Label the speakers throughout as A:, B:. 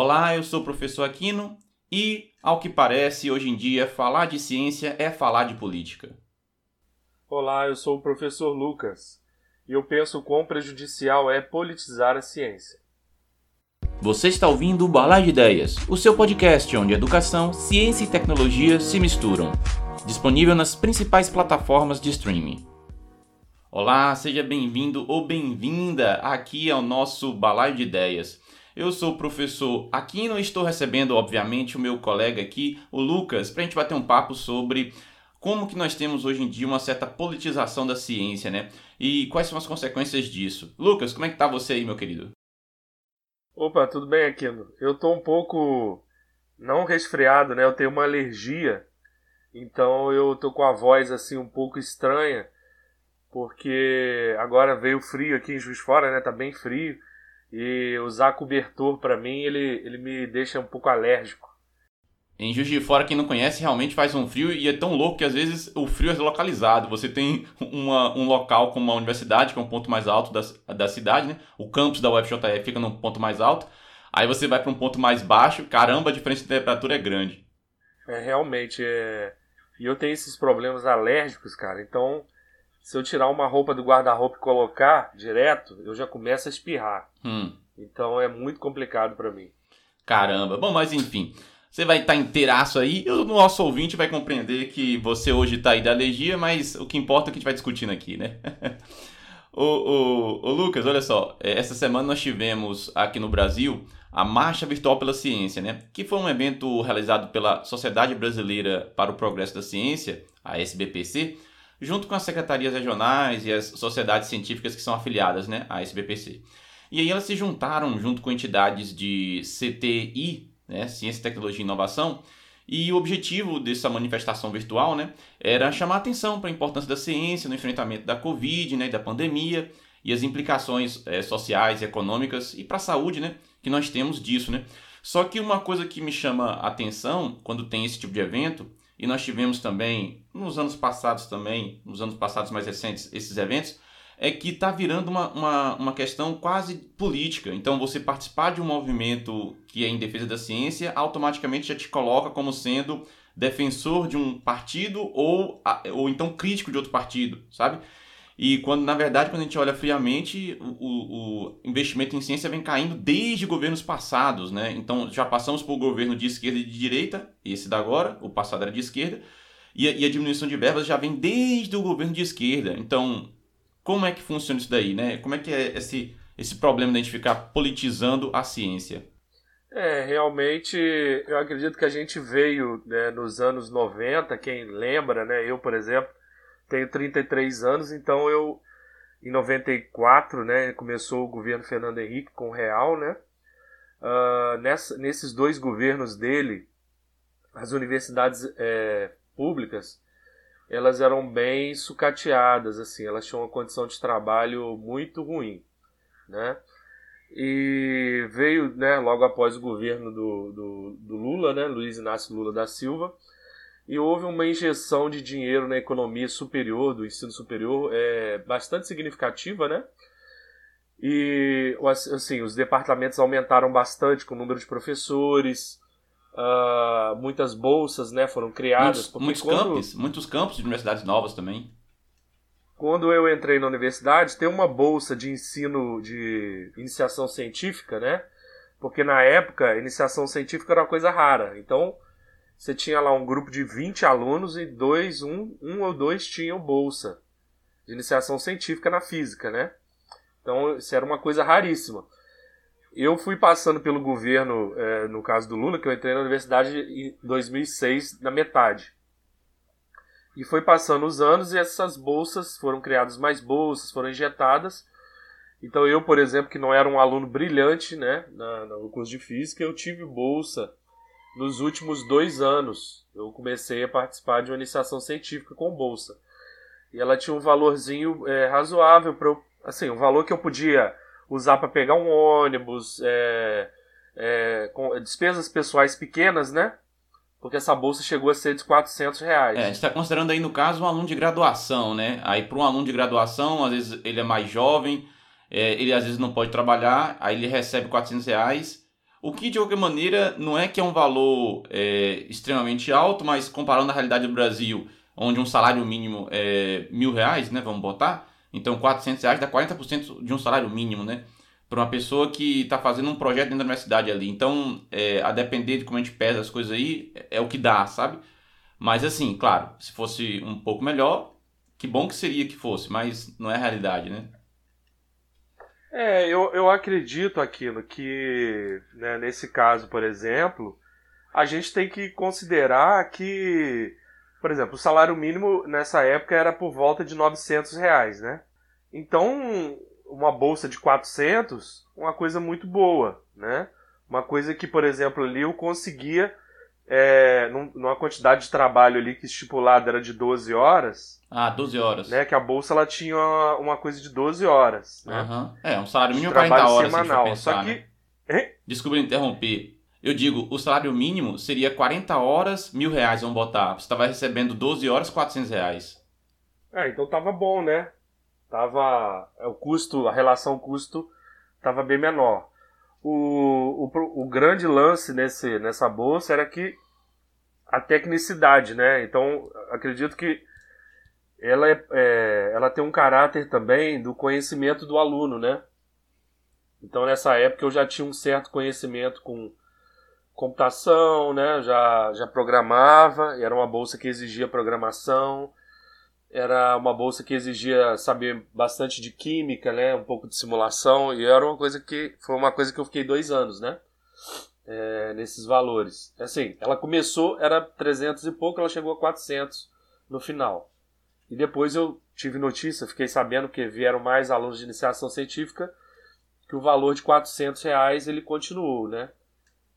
A: Olá, eu sou o professor Aquino e, ao que parece, hoje em dia, falar de ciência é falar de política.
B: Olá, eu sou o professor Lucas e eu penso quão prejudicial é politizar a ciência.
A: Você está ouvindo o Balar de Ideias, o seu podcast onde educação, ciência e tecnologia se misturam. Disponível nas principais plataformas de streaming. Olá, seja bem-vindo ou bem-vinda aqui ao nosso Balaio de Ideias. Eu sou o professor Aquino e estou recebendo, obviamente, o meu colega aqui, o Lucas, para a gente bater um papo sobre como que nós temos hoje em dia uma certa politização da ciência, né? E quais são as consequências disso. Lucas, como é que tá você aí, meu querido?
B: Opa, tudo bem, Aquino? Eu tô um pouco não resfriado, né? Eu tenho uma alergia, então eu tô com a voz assim um pouco estranha, porque agora veio frio aqui em Juiz Fora, né? Tá bem frio. E usar cobertor para mim, ele, ele me deixa um pouco alérgico.
A: Em Juiz de Fora, quem não conhece, realmente faz um frio e é tão louco que às vezes o frio é localizado. Você tem uma, um local como a universidade, que é um ponto mais alto da, da cidade, né? O campus da UFJF fica num ponto mais alto. Aí você vai para um ponto mais baixo, caramba, a diferença de temperatura é grande.
B: É, realmente. É... E eu tenho esses problemas alérgicos, cara. Então, se eu tirar uma roupa do guarda-roupa e colocar direto, eu já começo a espirrar.
A: Hum.
B: Então é muito complicado para mim.
A: Caramba. Bom, mas enfim. Você vai estar tá inteiraço aí e o nosso ouvinte vai compreender que você hoje está aí da alergia, mas o que importa é o que a gente vai discutindo aqui, né? ô, ô, ô, Lucas, olha só. É, essa semana nós tivemos aqui no Brasil a Marcha Virtual pela Ciência, né? Que foi um evento realizado pela Sociedade Brasileira para o Progresso da Ciência, a SBPC, junto com as secretarias regionais e as sociedades científicas que são afiliadas né, à SBPC. E aí elas se juntaram junto com entidades de CTI, né, Ciência, Tecnologia e Inovação, e o objetivo dessa manifestação virtual né, era chamar atenção para a importância da ciência no enfrentamento da Covid, né, da pandemia e as implicações é, sociais e econômicas e para a saúde né, que nós temos disso. Né? Só que uma coisa que me chama atenção quando tem esse tipo de evento e nós tivemos também, nos anos passados também, nos anos passados mais recentes, esses eventos, é que está virando uma, uma, uma questão quase política. Então, você participar de um movimento que é em defesa da ciência, automaticamente já te coloca como sendo defensor de um partido ou, ou então crítico de outro partido, sabe? E quando, na verdade, quando a gente olha friamente, o, o, investimento em ciência vem caindo desde governos passados, né? Então já passamos por governo de esquerda e de direita, esse da agora, o passado era de esquerda, e a, e a diminuição de verbas já vem desde o governo de esquerda. Então, como é que funciona isso daí, né? Como é que é esse, esse problema de a gente ficar politizando a ciência?
B: É, realmente, eu acredito que a gente veio né, nos anos 90, quem lembra, né? Eu, por exemplo, tenho 33 anos, então eu em 94, né, começou o governo Fernando Henrique com o Real, né? Uh, nessa, nesses dois governos dele, as universidades é, públicas elas eram bem sucateadas, assim, elas tinham uma condição de trabalho muito ruim, né? E veio, né, logo após o governo do, do, do Lula, né, Luiz Inácio Lula da Silva, e houve uma injeção de dinheiro na economia superior, do ensino superior, é, bastante significativa, né? E assim, os departamentos aumentaram bastante com o número de professores, uh, muitas bolsas né, foram criadas.
A: Muitos, muitos quando, campos, muitos campos de universidades novas também.
B: Quando eu entrei na universidade, tem uma bolsa de ensino de iniciação científica, né? Porque na época, iniciação científica era uma coisa rara. Então, você tinha lá um grupo de 20 alunos e dois, um, um ou dois tinham bolsa de iniciação científica na física, né? Então isso era uma coisa raríssima. Eu fui passando pelo governo, é, no caso do Lula, que eu entrei na universidade em 2006, na metade. E foi passando os anos e essas bolsas foram criadas mais bolsas, foram injetadas. Então eu, por exemplo, que não era um aluno brilhante, né, na, no curso de física, eu tive bolsa nos últimos dois anos, eu comecei a participar de uma iniciação científica com bolsa. E ela tinha um valorzinho é, razoável para assim, um valor que eu podia usar para pegar um ônibus, é, é, com despesas pessoais pequenas, né? Porque essa bolsa chegou a ser de 400 reais.
A: É, a gente está considerando aí, no caso, um aluno de graduação, né? Aí, para um aluno de graduação, às vezes ele é mais jovem, é, ele às vezes não pode trabalhar, aí ele recebe 400 reais O que, de qualquer maneira, não é que é um valor é, extremamente alto, mas comparando a realidade do Brasil, onde um salário mínimo é mil reais, né, vamos botar, então 400 reais dá 40% de um salário mínimo, né? Para uma pessoa que está fazendo um projeto dentro da universidade ali. Então, é, a depender de como a gente pesa as coisas aí, é, é o que dá, sabe? Mas assim, claro, se fosse um pouco melhor, que bom que seria que fosse, mas não é a realidade, né?
B: É, eu, eu acredito aquilo que, né, nesse caso, por exemplo, a gente tem que considerar que, por exemplo, o salário mínimo nessa época era por volta de 900 reais, né? Então, uma bolsa de 400, uma coisa muito boa, né? Uma coisa que, por exemplo, ali eu conseguia é, numa quantidade de trabalho ali que estipulada era de 12 horas.
A: Ah, 12 horas.
B: Né, que a bolsa ela tinha uma, coisa de 12 horas. Né?
A: Uhum. É, um salário mínimo 40 horas.
B: Semanal.
A: Pensar,
B: Só que. Né?
A: Desculpa interromper. Eu digo, o salário mínimo seria 40 horas, mil reais, vamos botar. Você estava recebendo 12 horas, 400 reais.
B: É, então tava bom, né? Tava. O custo, a relação custo tava bem menor. O, o, o grande lance nesse, nessa bolsa era que a tecnicidade, né? Então, acredito que ela, é, é, ela tem um caráter também do conhecimento do aluno, né? Então, nessa época, eu já tinha um certo conhecimento com computação, né? Já, já programava, era uma bolsa que exigia programação, era uma bolsa que exigia saber bastante de química, né? Um pouco de simulação e era uma coisa que foi uma coisa que eu fiquei dois anos, né? É, nesses valores. Assim, ela começou era 300 e pouco, ela chegou a 400 no final. E depois eu tive notícia, fiquei sabendo que vieram mais alunos de iniciação científica que o valor de 400 reais ele continuou, né?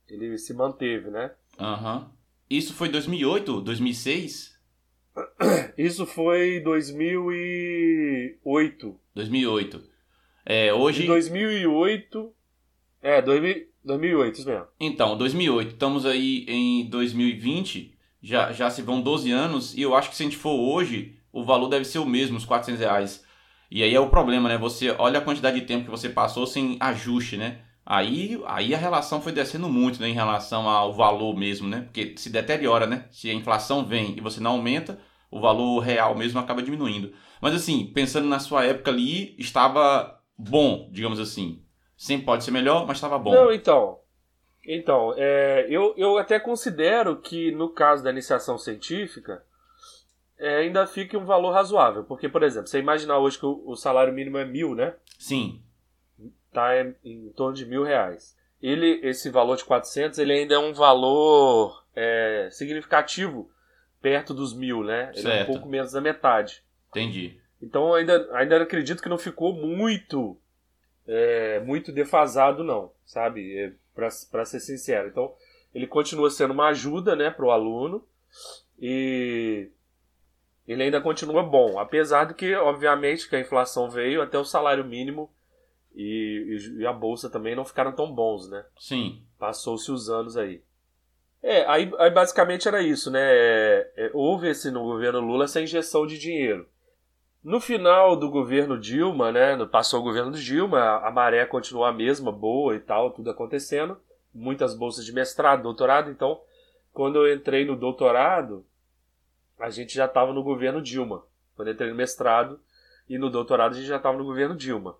B: Ele se manteve, né?
A: Aham. Uhum. Isso foi 2008, 2006?
B: Isso foi 2008.
A: 2008. É, hoje...
B: Em 2008... É, 2008, isso mesmo.
A: Então, 2008. Estamos aí em 2020. Já, já se vão 12 anos. E eu acho que se a gente for hoje, o valor deve ser o mesmo, os 400 reais. E aí é o problema, né? Você olha a quantidade de tempo que você passou sem ajuste, né? Aí, aí a relação foi descendo muito né, em relação ao valor mesmo, né? Porque se deteriora, né? Se a inflação vem e você não aumenta, o valor real mesmo acaba diminuindo. Mas assim, pensando na sua época ali, estava bom, digamos assim. Sempre pode ser melhor, mas estava bom.
B: Não, então. Então, é, eu, eu até considero que no caso da iniciação científica, é, ainda fique um valor razoável. Porque, por exemplo, você imaginar hoje que o, o salário mínimo é mil, né?
A: Sim
B: tá em, torno de mil reais. Ele, esse valor de 400, ele ainda é um valor é, significativo perto dos mil, né? Ele certo. é um pouco menos da metade.
A: Entendi.
B: Então ainda, ainda acredito que não ficou muito é, muito defasado não, sabe? É, para ser sincero. Então ele continua sendo uma ajuda, né, para o aluno e ele ainda continua bom, apesar de que obviamente que a inflação veio até o salário mínimo e, e, a bolsa também não ficaram tão bons, né?
A: Sim.
B: Passou-se os anos aí. É, aí, aí basicamente era isso, né? É, é, houve esse no governo Lula essa injeção de dinheiro. No final do governo Dilma, né? Passou o governo Dilma, a maré continuou a mesma, boa e tal, tudo acontecendo. Muitas bolsas de mestrado, doutorado. Então, quando eu entrei no doutorado, a gente já estava no governo Dilma. Quando eu entrei no mestrado e no doutorado, a gente já estava no governo Dilma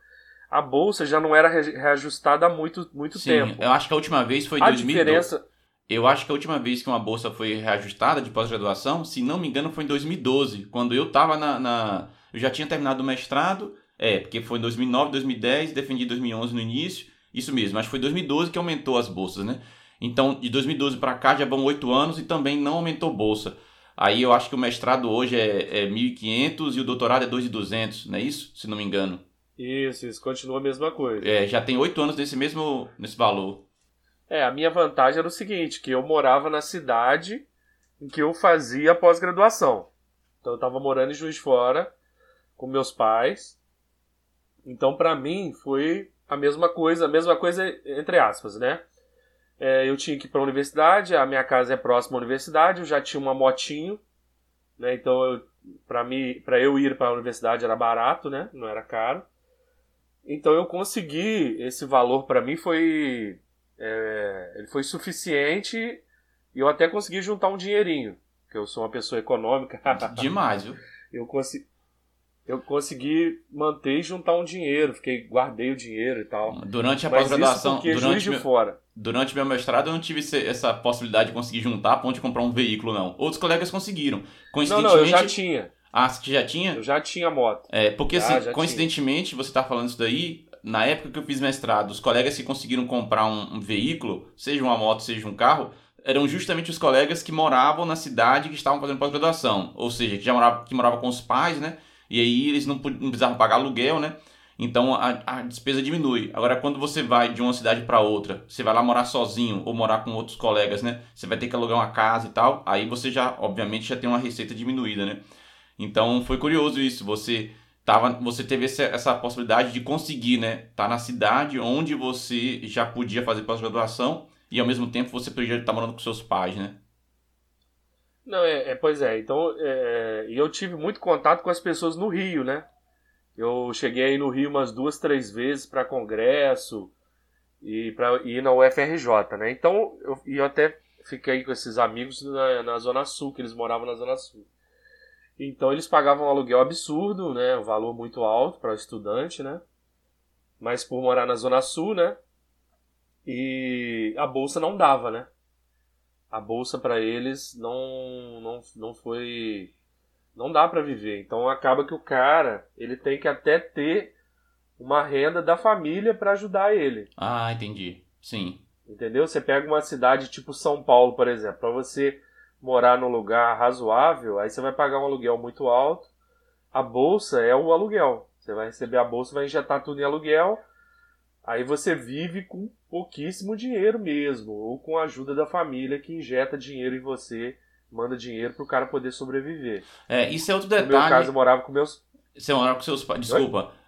B: a bolsa já não era reajustada há muito, muito
A: Sim,
B: tempo.
A: Eu acho que a última vez foi em 2012. Diferença... Eu acho que a última vez que uma bolsa foi reajustada de pós-graduação, se não me engano, foi em 2012, quando eu estava na, na, Eu já tinha terminado o mestrado, é, porque foi em 2009, 2010, defendi 2011 no início, isso mesmo, mas foi 2012 que aumentou as bolsas, né? Então, de 2012 para cá já vão oito anos e também não aumentou bolsa. Aí eu acho que o mestrado hoje é, é 1.500 e o doutorado é 2.200, não é isso? Se não me engano.
B: Isso, isso continua a mesma coisa.
A: É, já tem oito anos nesse mesmo nesse valor.
B: É, a minha vantagem era o seguinte, que eu morava na cidade em que eu fazia pós-graduação. Então eu estava morando em Juiz de Fora com meus pais. Então para mim foi a mesma coisa, a mesma coisa entre aspas, né? É, eu tinha que ir para a universidade, a minha casa é próxima à universidade, eu já tinha uma motinho, né? Então para mim, para eu ir para a universidade era barato, né? Não era caro. Então eu consegui esse valor para mim foi é, ele foi suficiente e eu até consegui juntar um dinheirinho, que eu sou uma pessoa econômica.
A: Demais, viu?
B: eu consegui eu consegui manter e juntar um dinheiro, fiquei guardei o dinheiro e tal.
A: Durante a pós-graduação,
B: durante
A: meu,
B: fora.
A: Durante meu mestrado eu não tive essa possibilidade de conseguir juntar a ponto de comprar um veículo não. Outros colegas conseguiram.
B: Coincidentemente, não, não, eu já tinha.
A: Ah, você já tinha?
B: Eu já tinha moto.
A: É, porque já, assim, já coincidentemente, tinha. você tá falando isso daí, na época que eu fiz mestrado, os colegas que conseguiram comprar um, um veículo, seja uma moto, seja um carro, eram justamente os colegas que moravam na cidade que estavam fazendo pós-graduação. Ou seja, que já morava, que morava com os pais, né? E aí eles não, não precisavam pagar aluguel, né? Então a, a, despesa diminui. Agora, quando você vai de uma cidade para outra, você vai lá morar sozinho ou morar com outros colegas, né? Você vai ter que alugar uma casa e tal. Aí você já, obviamente, já tem uma receita diminuída, né? Então foi curioso isso. Você tava, você teve essa, essa possibilidade de conseguir, né? Tá na cidade onde você já podia fazer pós-graduação e ao mesmo tempo você podia estar morando com seus pais, né?
B: Não, é, é pois é. Então, é, eu tive muito contato com as pessoas no Rio, né? Eu cheguei aí no Rio umas duas, três vezes para congresso e para ir na UFRJ, né? Então, eu, eu até fiquei com esses amigos na, na Zona Sul, que eles moravam na Zona Sul. Então, eles pagavam um aluguel absurdo, né? Um valor muito alto para o estudante, né? Mas por morar na Zona Sul, né? E a bolsa não dava, né? A bolsa para eles não, não, não foi. Não dá para viver. Então acaba que o cara ele tem que até ter uma renda da família para ajudar ele.
A: Ah, entendi. Sim.
B: Entendeu? Você pega uma cidade tipo São Paulo, por exemplo, para você morar num lugar razoável, aí você vai pagar um aluguel muito alto. A bolsa é o aluguel. Você vai receber a bolsa, vai injetar tudo em aluguel. Aí você vive com pouquíssimo dinheiro mesmo, ou com a ajuda da família que injeta dinheiro em você, manda dinheiro para o cara poder sobreviver.
A: É, isso é outro detalhe.
B: No meu caso, eu morava com meus.
A: Você morava com seus pais. Desculpa. Oi?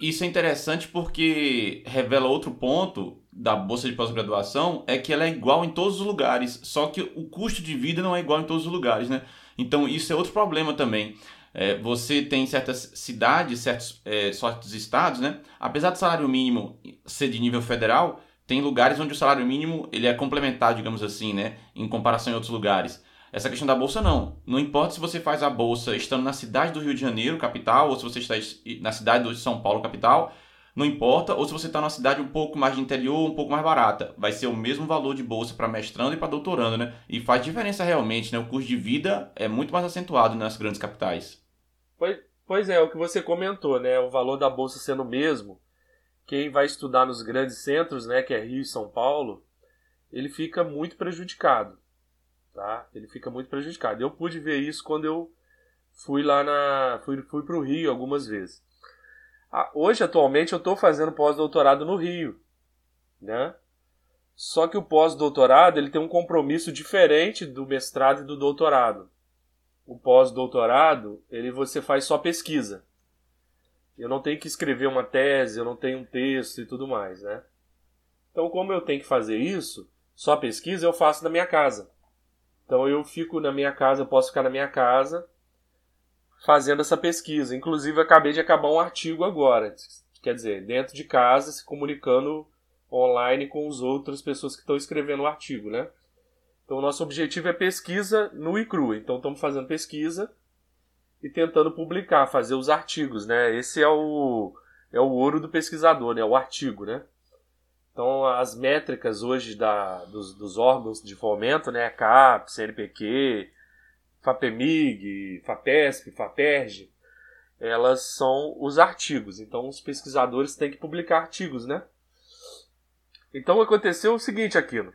A: Isso é interessante porque revela outro ponto da bolsa de pós-graduação é que ela é igual em todos os lugares, só que o custo de vida não é igual em todos os lugares, né? Então isso é outro problema também. É, você tem certas cidades, certos, é, certos estados, né? Apesar do salário mínimo ser de nível federal, tem lugares onde o salário mínimo ele é complementar, digamos assim, né? Em comparação em outros lugares. Essa questão da bolsa não. Não importa se você faz a bolsa estando na cidade do Rio de Janeiro, capital, ou se você está na cidade de São Paulo, capital, não importa, ou se você está numa cidade um pouco mais de interior, um pouco mais barata. Vai ser o mesmo valor de bolsa para mestrando e para doutorando, né? E faz diferença realmente, né? O custo de vida é muito mais acentuado nas grandes capitais.
B: Pois, pois é, o que você comentou, né? O valor da bolsa sendo o mesmo. Quem vai estudar nos grandes centros, né, que é Rio e São Paulo, ele fica muito prejudicado, tá? Ele fica muito prejudicado. Eu pude ver isso quando eu fui lá na fui fui para o Rio algumas vezes. Hoje atualmente eu estou fazendo pós-doutorado no Rio, né? Só que o pós-doutorado ele tem um compromisso diferente do mestrado e do doutorado o pós-doutorado, ele você faz só pesquisa. Eu não tenho que escrever uma tese, eu não tenho um texto e tudo mais, né? Então, como eu tenho que fazer isso, só pesquisa eu faço na minha casa. Então, eu fico na minha casa, eu posso ficar na minha casa fazendo essa pesquisa. Inclusive, acabei de acabar um artigo agora. Quer dizer, dentro de casa, se comunicando online com as outras pessoas que estão escrevendo o artigo, né? Então, o nosso objetivo é pesquisa no e cru. Então, estamos fazendo pesquisa e tentando publicar, fazer os artigos, né? Esse é o, é o ouro do pesquisador, né? O artigo, né? Então, as métricas hoje da, dos, dos órgãos de fomento, né? CAP, CNPq, FAPEMIG, FAPESP, FAPERJ, elas são os artigos. Então, os pesquisadores têm que publicar artigos, né? Então, aconteceu o seguinte aquilo.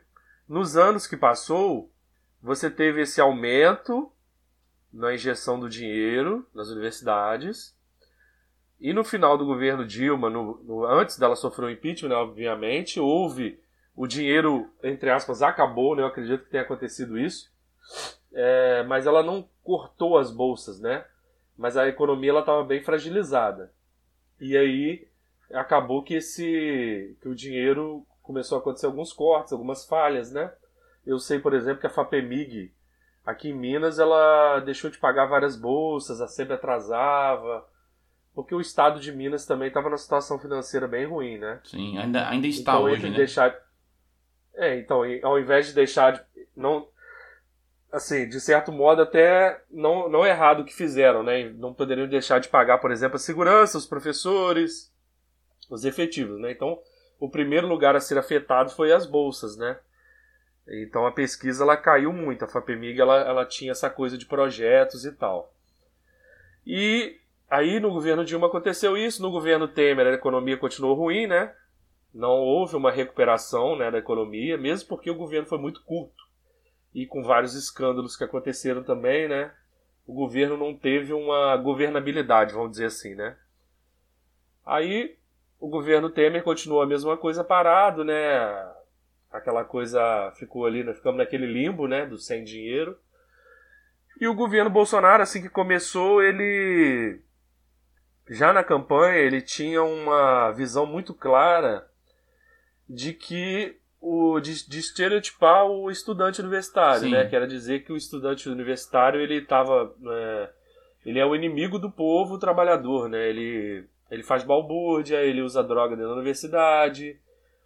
B: Nos anos que passou, você teve esse aumento na injeção do dinheiro nas universidades. E no final do governo Dilma, no, no, antes dela sofrer o impeachment, né, obviamente, houve o dinheiro, entre aspas, acabou, né, eu acredito que tenha acontecido isso. É, mas ela não cortou as bolsas, né? Mas a economia estava bem fragilizada. E aí acabou que esse que o dinheiro começou a acontecer alguns cortes, algumas falhas, né? Eu sei, por exemplo, que a FAPEMIG aqui em Minas ela deixou de pagar várias bolsas, a sempre atrasava, porque o estado de Minas também estava numa situação financeira bem ruim, né?
A: Sim, ainda, ainda está
B: então,
A: hoje,
B: né?
A: né?
B: Deixar... É, então, ao invés de deixar de. Não, assim, de certo modo, até não, não é errado o que fizeram, né? Não poderiam deixar de pagar, por exemplo, a segurança, os professores, os efetivos, né? Então, o primeiro lugar a ser afetado foi as bolsas, né? Então a pesquisa ela caiu muito, a FAPEMIG ela, ela tinha essa coisa de projetos e tal. E aí no governo Dilma aconteceu isso, no governo Temer a economia continuou ruim, né? Não houve uma recuperação né, da economia, mesmo porque o governo foi muito curto e com vários escândalos que aconteceram também, né? O governo não teve uma governabilidade, vamos dizer assim, né? Aí o governo Temer continuou a mesma coisa parado, né? Aquela coisa ficou ali, né? ficamos naquele limbo, né? Do sem dinheiro. E o governo Bolsonaro, assim que começou, ele já na campanha ele tinha uma visão muito clara de que o de, de estereotipar o estudante universitário, Sim. né? Que era dizer que o estudante universitário ele estava é, ele é o inimigo do povo trabalhador, né? Ele ele faz balbúrdia, ele usa droga dentro da universidade,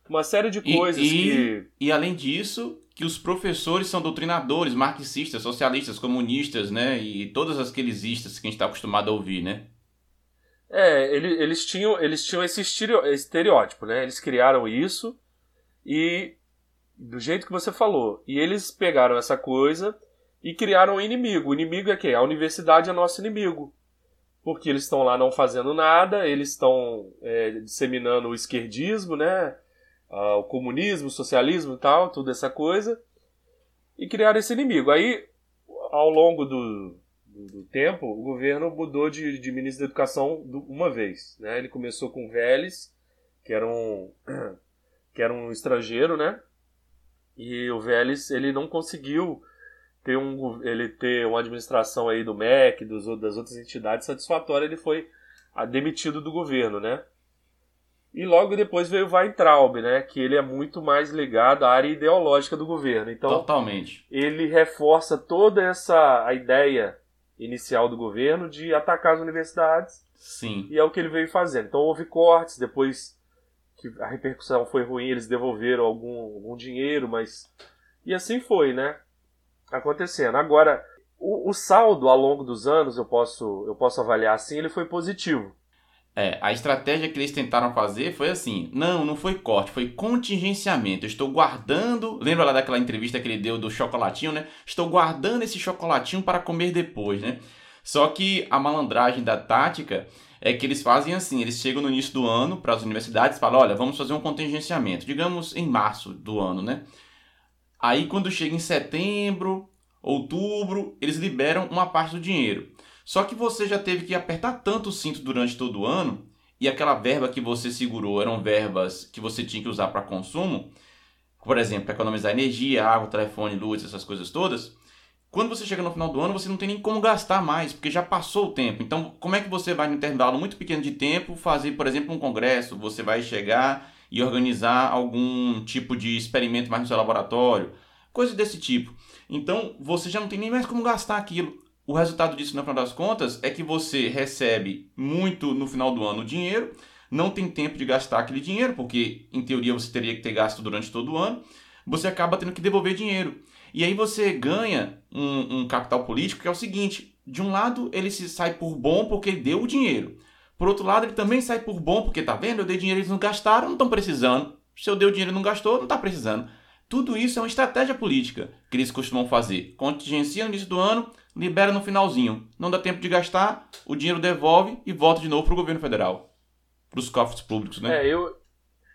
B: uma série de coisas
A: e,
B: e, que.
A: E além disso, que os professores são doutrinadores, marxistas, socialistas, comunistas, né? E todas aqueles istas que a gente está acostumado a ouvir, né?
B: É, ele, eles tinham, eles tinham esse estereótipo, né? Eles criaram isso e do jeito que você falou. E eles pegaram essa coisa e criaram um inimigo. O inimigo é quem? A universidade é nosso inimigo porque eles estão lá não fazendo nada, eles estão é, disseminando o esquerdismo, né? Ah, o comunismo, o socialismo e tal, toda essa coisa, e criaram esse inimigo. Aí, ao longo do, do, do tempo, o governo mudou de, de, ministro da Educação uma vez. Né? Ele começou com Vélez, que era um, que era um estrangeiro, né? E o Vélez ele não conseguiu ter um, ele ter uma administração aí do MEC, dos, das outras entidades satisfatória, ele foi demitido do governo, né? E logo depois veio o Weintraub, né? Que ele é muito mais ligado à área ideológica do governo. Então,
A: Totalmente.
B: Ele reforça toda essa a ideia inicial do governo de atacar as universidades.
A: Sim.
B: E é o que ele veio fazendo. Então houve cortes, depois que a repercussão foi ruim, eles devolveram algum, algum dinheiro, mas. E assim foi, né? acontecendo. Agora, o, o, saldo ao longo dos anos, eu posso, eu posso avaliar assim, ele foi positivo.
A: É, a estratégia que eles tentaram fazer foi assim: não, não foi corte, foi contingenciamento. Eu estou guardando. Lembra lá daquela entrevista que ele deu do chocolatinho, né? Estou guardando esse chocolatinho para comer depois, né? Só que a malandragem da tática é que eles fazem assim: eles chegam no início do ano para as universidades e falam: olha, vamos fazer um contingenciamento, digamos em março do ano, né? Aí quando chega em setembro, outubro, eles liberam uma parte do dinheiro. Só que você já teve que apertar tanto o cinto durante todo o ano e aquela verba que você segurou eram verbas que você tinha que usar para consumo, por exemplo, economizar energia, água, telefone, luz, essas coisas todas. Quando você chega no final do ano, você não tem nem como gastar mais, porque já passou o tempo. Então, como é que você vai, no intervalo muito pequeno de tempo, fazer, por exemplo, um congresso? Você vai chegar e organizar algum tipo de experimento mais no seu laboratório, coisas desse tipo. Então você já não tem nem mais como gastar aquilo. O resultado disso, no final das contas, é que você recebe muito no final do ano dinheiro, não tem tempo de gastar aquele dinheiro, porque em teoria você teria que ter gasto durante todo o ano, você acaba tendo que devolver dinheiro. E aí você ganha um, um capital político que é o seguinte: de um lado ele se sai por bom porque ele deu o dinheiro. Por outro lado, ele também sai por bom, porque tá vendo? Eu dei dinheiro, eles não gastaram, não estão precisando. Se eu dei o dinheiro e não gastou, não está precisando. Tudo isso é uma estratégia política que eles costumam fazer. Contingencia no início do ano, libera no finalzinho. Não dá tempo de gastar, o dinheiro devolve e volta de novo para o governo federal. Para os cofres públicos, né?
B: É, eu,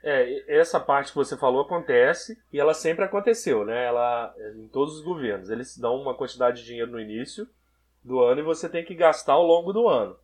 B: é, essa parte que você falou acontece e ela sempre aconteceu, né? Ela, em todos os governos. Eles dão uma quantidade de dinheiro no início do ano e você tem que gastar ao longo do ano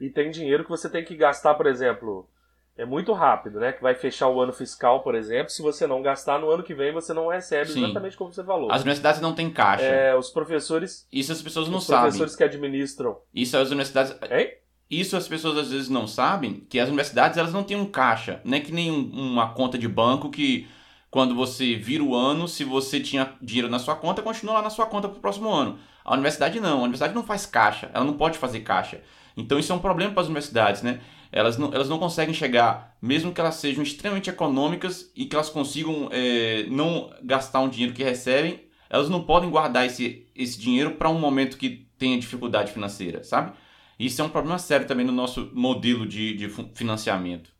B: e tem dinheiro que você tem que gastar, por exemplo, é muito rápido, né? Que vai fechar o ano fiscal, por exemplo. Se você não gastar no ano que vem, você não recebe Sim. exatamente como você falou.
A: As universidades não têm caixa.
B: É, os professores.
A: Isso as pessoas não
B: os
A: sabem.
B: Os professores que administram.
A: Isso as universidades.
B: Hein?
A: Isso as pessoas às vezes não sabem, que as universidades elas não têm um caixa, não é que nem um, uma conta de banco que quando você vira o ano, se você tinha dinheiro na sua conta, continua lá na sua conta para o próximo ano. A universidade não, a universidade não faz caixa, ela não pode fazer caixa. Então isso é um problema para as universidades, né? elas não, elas não conseguem chegar, mesmo que elas sejam extremamente econômicas e que elas consigam é, não gastar um dinheiro que recebem, elas não podem guardar esse, esse dinheiro para um momento que tenha dificuldade financeira, sabe? Isso é um problema sério também no nosso modelo de, de financiamento.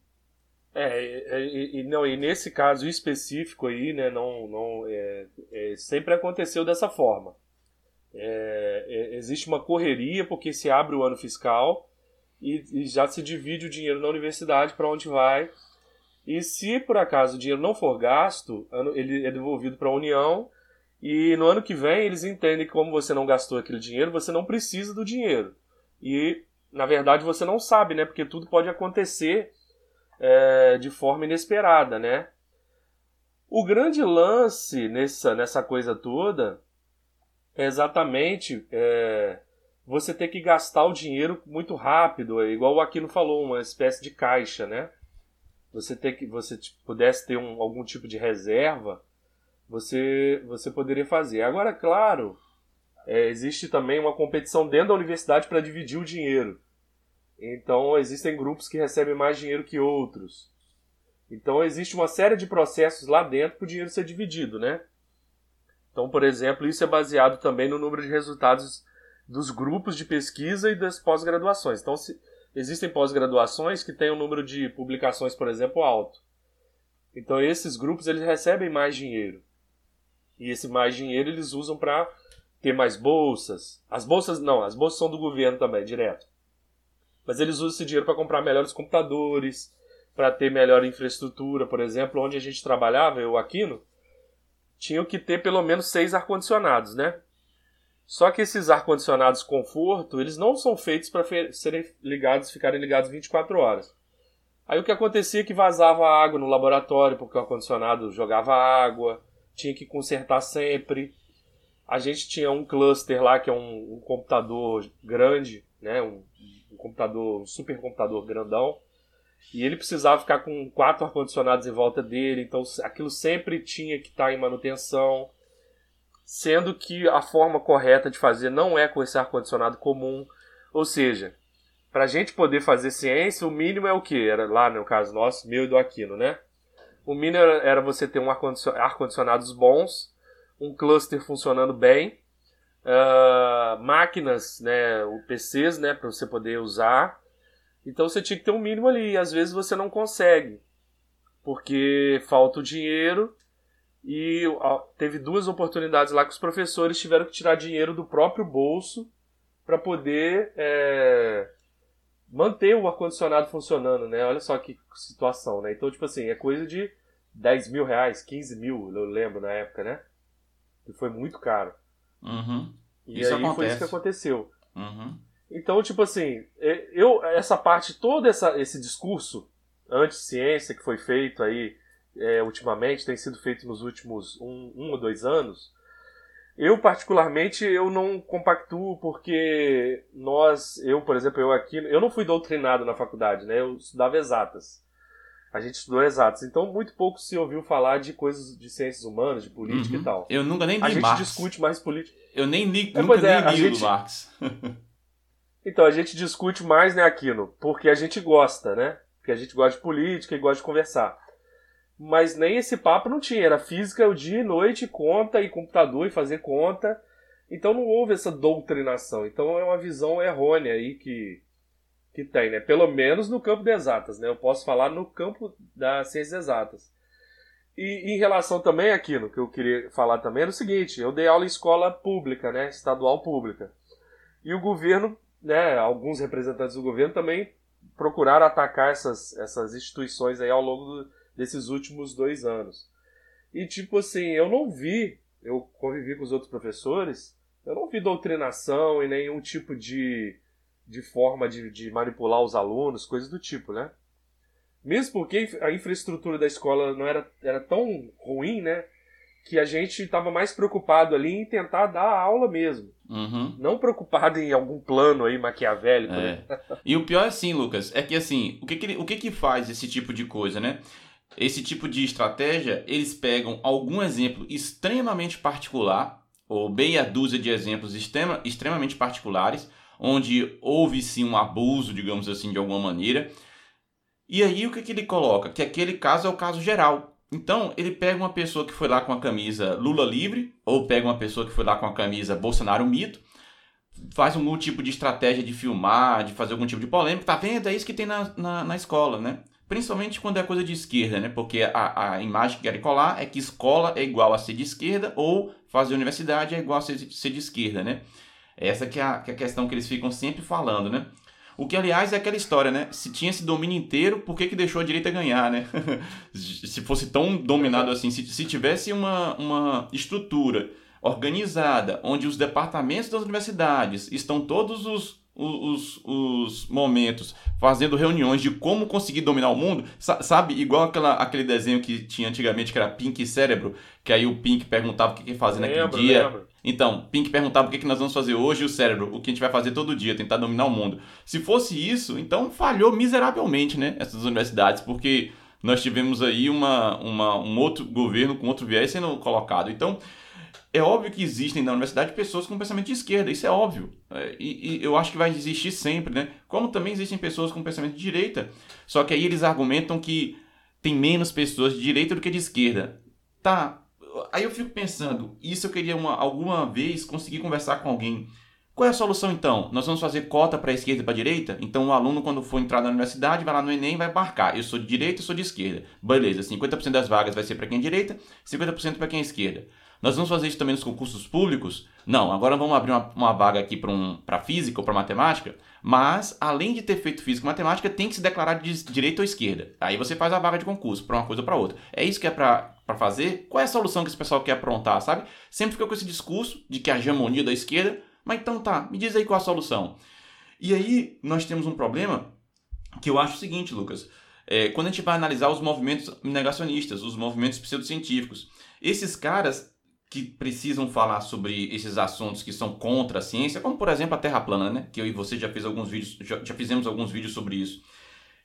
B: É, e, e, não, e nesse caso específico aí, né, não, não, é, é, sempre aconteceu dessa forma. É, é, existe uma correria porque se abre o ano fiscal e, e já se divide o dinheiro na universidade para onde vai. E se por acaso o dinheiro não for gasto, ele é devolvido para a União e no ano que vem eles entendem que como você não gastou aquele dinheiro, você não precisa do dinheiro. E na verdade você não sabe, né? Porque tudo pode acontecer é, de forma inesperada, né? O grande lance nessa, nessa coisa toda é exatamente é, você ter que gastar o dinheiro muito rápido, é igual o Aquino falou, uma espécie de caixa, né? Você ter que você tipo, pudesse ter um, algum tipo de reserva, você você poderia fazer. Agora, claro, é, existe também uma competição dentro da universidade para dividir o dinheiro. Então existem grupos que recebem mais dinheiro que outros. Então existe uma série de processos lá dentro para o dinheiro ser dividido, né? Então, por exemplo, isso é baseado também no número de resultados dos grupos de pesquisa e das pós-graduações. Então, se, existem pós-graduações que têm um número de publicações, por exemplo, alto. Então, esses grupos eles recebem mais dinheiro. E esse mais dinheiro eles usam para ter mais bolsas. As bolsas, não, as bolsas são do governo também, direto. Mas eles usam esse dinheiro para comprar melhores computadores, para ter melhor infraestrutura, por exemplo, onde a gente trabalhava, eu, Aquino, tinham que ter pelo menos seis ar-condicionados, né? Só que esses ar-condicionados conforto, eles não são feitos para serem ligados, ficarem ligados 24 horas. Aí o que acontecia é que vazava água no laboratório, porque o ar-condicionado jogava água, tinha que consertar sempre. A gente tinha um cluster lá, que é um, um computador grande, né? Um, um computador, um supercomputador grandão. E ele precisava ficar com quatro ar-condicionados em volta dele, então aquilo sempre tinha que estar em manutenção sendo que a forma correta de fazer não é com esse ar-condicionado comum. Ou seja, para a gente poder fazer ciência, o mínimo é o que? Era lá no caso nosso, meu e do Aquino, né? O mínimo era você ter um ar-condicionados bons, um cluster funcionando bem, uh, máquinas, né, PCs, né, para você poder usar. Então você tinha que ter um mínimo ali. E às vezes você não consegue, porque falta o dinheiro e teve duas oportunidades lá que os professores tiveram que tirar dinheiro do próprio bolso para poder é, manter o ar-condicionado funcionando, né? Olha só que situação, né? Então, tipo assim, é coisa de 10 mil reais, 15 mil, eu lembro na época, né? Que foi muito caro.
A: Uhum.
B: E isso aí acontece. foi isso que aconteceu.
A: Uhum.
B: Então, tipo assim, é, eu, essa parte, todo essa, esse discurso anti-ciência que foi feito aí é, ultimamente, tem sido feito nos últimos um, um ou dois anos, eu particularmente eu não compactuo porque nós, eu por exemplo, eu aqui, eu não fui doutrinado na faculdade, né? Eu estudava exatas. A gente estudou exatas, então muito pouco se ouviu falar de coisas de ciências humanas, de política
A: uhum.
B: e tal.
A: Eu nunca nem li
B: A gente
A: Marx.
B: discute mais política.
A: Eu nem li, é, nunca é, nem li gente... Marx.
B: então a gente discute mais, né, Aquino, porque a gente gosta, né? Porque a gente gosta de política e gosta de conversar mas nem esse papo não tinha. Era física o dia e noite, conta e computador e fazer conta. Então não houve essa doutrinação. Então é uma visão errônea aí que, que tem, né? Pelo menos no campo de exatas, né? Eu posso falar no campo das ciências exatas. E em relação também aquilo que eu queria falar também era o seguinte: eu dei aula em escola pública, né? Estadual pública. E o governo, né? Alguns representantes do governo também procuraram atacar essas, essas instituições aí ao longo do, desses últimos dois anos. E tipo assim, eu não vi, eu convivi com os outros professores, eu não vi doutrinação e nenhum tipo de, de forma de, de manipular os alunos, coisas do tipo, né? Mesmo porque a infraestrutura da escola não era, era tão ruim, né? Que a gente estava mais preocupado ali em tentar dar a aula mesmo.
A: Uhum.
B: Não preocupado em algum plano aí maquiavélico.
A: É.
B: Né?
A: E o pior é assim, Lucas, é que assim, o que que, o que que faz esse tipo de coisa, né? Esse tipo de estratégia, eles pegam algum exemplo extremamente particular, ou meia dúzia de exemplos extrema, extremamente particulares, onde houve sim um abuso, digamos assim, de alguma maneira, E aí o que, que ele coloca? Que aquele caso é o caso geral. Então, ele pega uma pessoa que foi lá com a camisa Lula livre, ou pega uma pessoa que foi lá com a camisa Bolsonaro mito, faz algum tipo de estratégia de filmar, de fazer algum tipo de polêmica, tá vendo? É isso que tem na, na, na escola, né? Principalmente quando é coisa de esquerda, né? Porque a, a imagem que querem colar é que escola é igual a ser de esquerda ou fazer universidade é igual a ser, ser de esquerda, né? Essa que é, a, que é a questão que eles ficam sempre falando, né? O que, aliás, é aquela história, né? Se tinha esse domínio inteiro, por que, que deixou a direita ganhar, né? se fosse tão dominado assim, se, se tivesse uma, uma estrutura organizada, onde os departamentos das universidades estão todos os, os, os momentos fazendo reuniões de como conseguir dominar o mundo, sabe? Igual aquela, aquele desenho que tinha antigamente, que era Pink e Cérebro, que aí o Pink perguntava o que ia fazer naquele dia. Lembro. Então, Pink perguntava o que, que nós vamos fazer hoje e o cérebro, o que a gente vai fazer todo dia, tentar dominar o mundo. Se fosse isso, então falhou miseravelmente, né? Essas universidades, porque nós tivemos aí uma, uma, um outro governo com outro viés sendo colocado. Então, é óbvio que existem na universidade pessoas com pensamento de esquerda, isso é óbvio. É, e, e, eu acho que vai existir sempre, né? Como também existem pessoas com pensamento de direita. Só que aí eles argumentam que tem menos pessoas de direita do que de esquerda. Tá. Aí eu fico pensando, isso eu queria uma, alguma vez conseguir conversar com alguém. Qual é a solução então? Nós vamos fazer cota para esquerda e para direita? Então o aluno, quando for entrar na universidade, vai lá no Enem e vai marcar. Eu sou de direita, eu sou de esquerda. Beleza, 50% das vagas vai ser para quem é direita, 50% para quem é esquerda. Nós vamos fazer isso também nos concursos públicos? Não, agora vamos abrir uma, uma vaga aqui para um, física ou para matemática, mas além de ter feito física e matemática, tem que se declarar de direita ou esquerda. Aí você faz a vaga de concurso para uma coisa ou para outra. É isso que é para fazer? Qual é a solução que esse pessoal quer aprontar, sabe? Sempre fica com esse discurso de que a hegemonia da esquerda, mas então tá, me diz aí qual a solução. E aí nós temos um problema que eu acho o seguinte, Lucas. É, quando a gente vai analisar os movimentos negacionistas, os movimentos pseudocientíficos, esses caras que precisam falar sobre esses assuntos que são contra a ciência, como por exemplo a Terra plana, né? Que eu e você já fez alguns vídeos, já, já fizemos alguns vídeos sobre isso.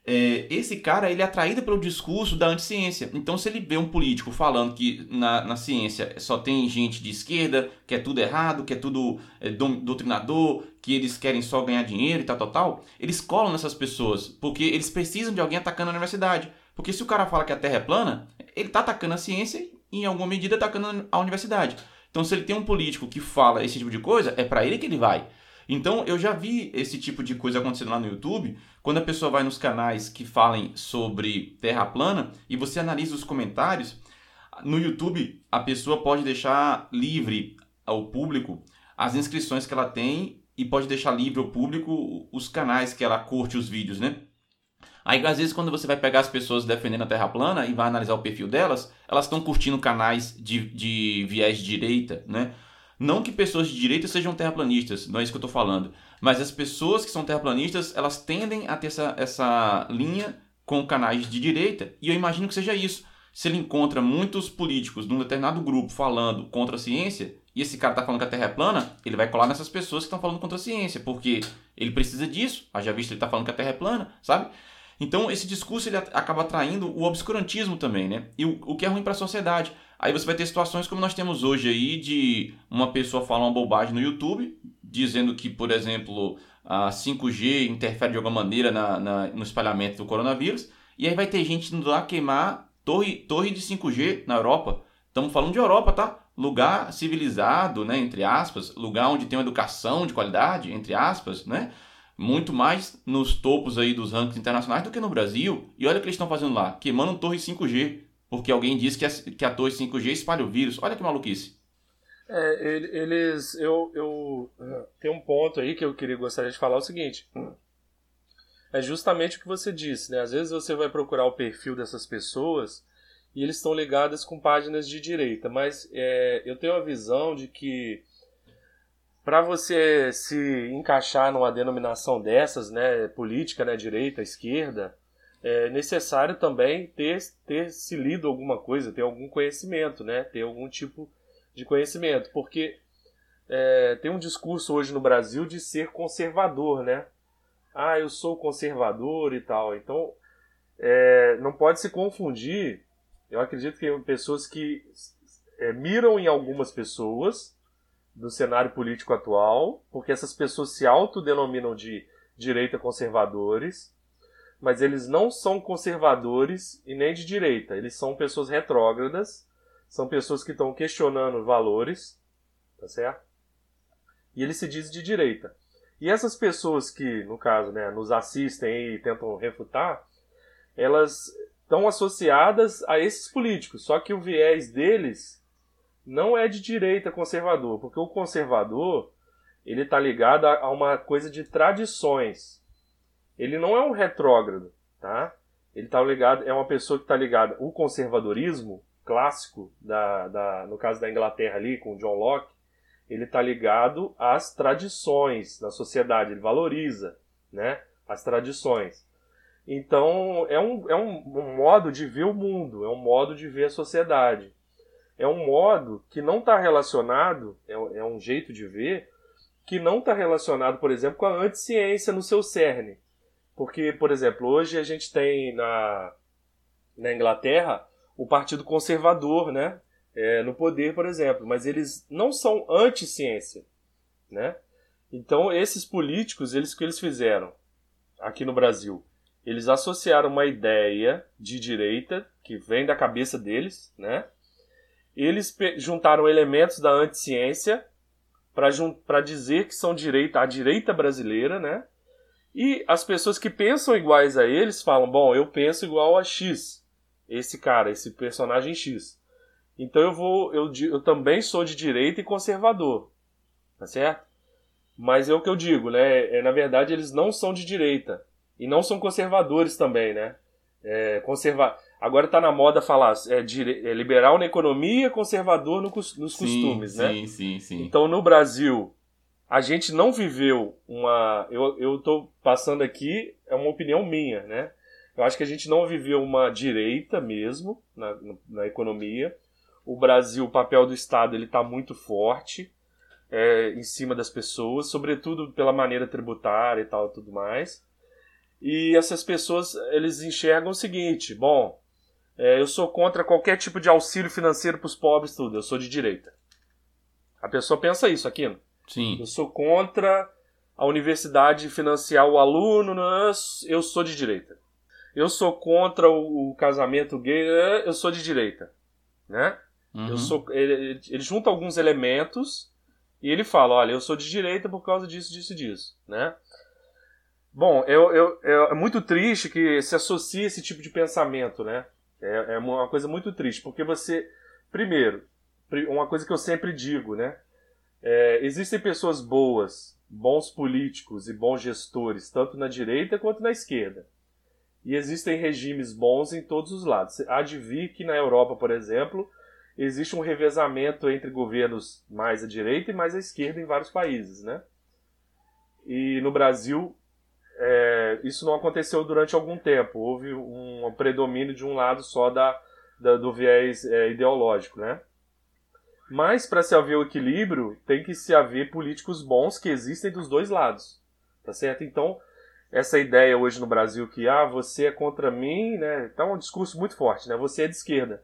A: É, esse cara ele é atraído pelo discurso da anticiência. Então, se ele vê um político falando que na, na ciência só tem gente de esquerda, que é tudo errado, que é tudo é, doutrinador, que eles querem só ganhar dinheiro e tal, tal, tal, eles colam nessas pessoas, porque eles precisam de alguém atacando a universidade. Porque se o cara fala que a Terra é plana, ele está atacando a ciência em alguma medida atacando a universidade. Então, se ele tem um político que fala esse tipo de coisa, é para ele que ele vai. Então, eu já vi esse tipo de coisa acontecendo lá no YouTube, quando a pessoa vai nos canais que falem sobre terra plana e você analisa os comentários. No YouTube, a pessoa pode deixar livre ao público as inscrições que ela tem e pode deixar livre ao público os canais que ela curte os vídeos, né? Aí, às vezes, quando você vai pegar as pessoas defendendo a Terra plana e vai analisar o perfil delas, elas estão curtindo canais de, de viés de direita, né? Não que pessoas de direita sejam terraplanistas, não é isso que eu estou falando. Mas as pessoas que são terraplanistas, elas tendem a ter essa, essa linha com canais de direita, e eu imagino que seja isso. Se ele encontra muitos políticos de um determinado grupo falando contra a ciência, e esse cara está falando que a Terra é plana, ele vai colar nessas pessoas que estão falando contra a ciência, porque ele precisa disso. Haja visto ele está falando que a Terra é plana, sabe? Então, esse discurso ele acaba atraindo o obscurantismo também, né? E o, o que é ruim para a sociedade. Aí você vai ter situações como nós temos hoje aí de uma pessoa falar uma bobagem no YouTube, dizendo que, por exemplo, a 5G interfere de alguma maneira na, na, no espalhamento do coronavírus, e aí vai ter gente indo lá queimar torre, torre de 5G na Europa. Estamos falando de Europa, tá? Lugar civilizado, né, entre aspas, lugar onde tem uma educação de qualidade, entre aspas, né? Muito mais nos topos aí dos rankings internacionais do que no Brasil. E olha o que eles estão fazendo lá, queimando torre 5G, porque alguém disse que a, que a torre 5G espalha o vírus. Olha que maluquice.
B: É, eles, eu, eu tem um ponto aí que eu queria gostaria de falar é o seguinte. É justamente o que você disse, né? Às vezes você vai procurar o perfil dessas pessoas e eles estão ligados com páginas de direita, mas é, eu tenho a visão de que para você se encaixar numa denominação dessas, né, política, né, direita, esquerda, é necessário também ter, ter se lido alguma coisa, ter algum conhecimento, né, ter algum tipo de conhecimento, porque é, tem um discurso hoje no Brasil de ser conservador, né? Ah, eu sou conservador e tal. Então, é, não pode se confundir. Eu acredito que pessoas que é, miram em algumas pessoas do cenário político atual, porque essas pessoas se autodenominam de direita conservadores, mas eles não são conservadores e nem de direita. Eles são pessoas retrógradas, são pessoas que estão questionando valores, tá certo? E ele se diz de direita. E essas pessoas que, no caso, né, nos assistem e tentam refutar, elas estão associadas a esses políticos. Só que o viés deles não é de direita conservador, porque o conservador ele está ligado a uma coisa de tradições. Ele não é um retrógrado, tá? Ele tá ligado, é uma pessoa que está ligada. O conservadorismo clássico, da, da, no caso da Inglaterra ali, com John Locke, ele está ligado às tradições da sociedade, ele valoriza né, as tradições. Então, é um, é um, um modo de ver o mundo, é um modo de ver a sociedade. É um modo que não está relacionado, é, é um jeito de ver, que não está relacionado, por exemplo, com a anticiência no seu cerne. Porque, por exemplo, hoje a gente tem na, na Inglaterra o Partido Conservador, né? É, no poder, por exemplo, mas eles não são anti-ciência, né? Então, esses políticos, eles que eles fizeram aqui no Brasil, eles associaram uma ideia de direita que vem da cabeça deles, né? Eles juntaram elementos da anticiência para dizer que são direita, a direita brasileira, né? E as pessoas que pensam iguais a eles falam: bom, eu penso igual a X, esse cara, esse personagem X. Então eu vou, eu, eu também sou de direita e conservador, tá certo? Mas é o que eu digo, né? É, na verdade, eles não são de direita. E não são conservadores também, né? É, conserva... Agora está na moda falar é, dire... é, liberal na economia, conservador no, nos costumes,
A: sim,
B: né?
A: Sim, sim, sim.
B: Então no Brasil, a gente não viveu uma. Eu, eu tô passando aqui, é uma opinião minha, né? Eu acho que a gente não viveu uma direita mesmo na, na economia. O Brasil, o papel do Estado, ele está muito forte é, em cima das pessoas, sobretudo pela maneira tributária e tal tudo mais. E essas pessoas, eles enxergam o seguinte, bom, é, eu sou contra qualquer tipo de auxílio financeiro para os pobres, tudo, eu sou de direita. A pessoa pensa isso, aqui.
A: Sim.
B: Eu sou contra a universidade financiar o aluno, eu sou de direita. Eu sou contra o, casamento gay, eu sou de direita. Né? Uhum. Eu sou, ele, ele junta alguns elementos e ele fala, olha, eu sou de direita por causa disso, disso e disso. Né? Bom, eu, eu, é muito triste que se associe esse tipo de pensamento, né? É, é uma coisa muito triste, porque você, primeiro, uma coisa que eu sempre digo, né? É, existem pessoas boas, bons políticos e bons gestores, tanto na direita quanto na esquerda. E existem regimes bons em todos os lados. Há de vir que na Europa, por exemplo, existe um revezamento entre governos mais à direita e mais à esquerda em vários países, né? E no Brasil é, isso não aconteceu durante algum tempo. Houve um predomínio de um lado só da, da do viés é, ideológico, né? Mas para se haver o equilíbrio, tem que se haver políticos bons que existem dos dois lados, tá certo? Então essa ideia hoje no Brasil que ah você é contra mim, né? Tá um discurso muito forte, né? Você é de esquerda.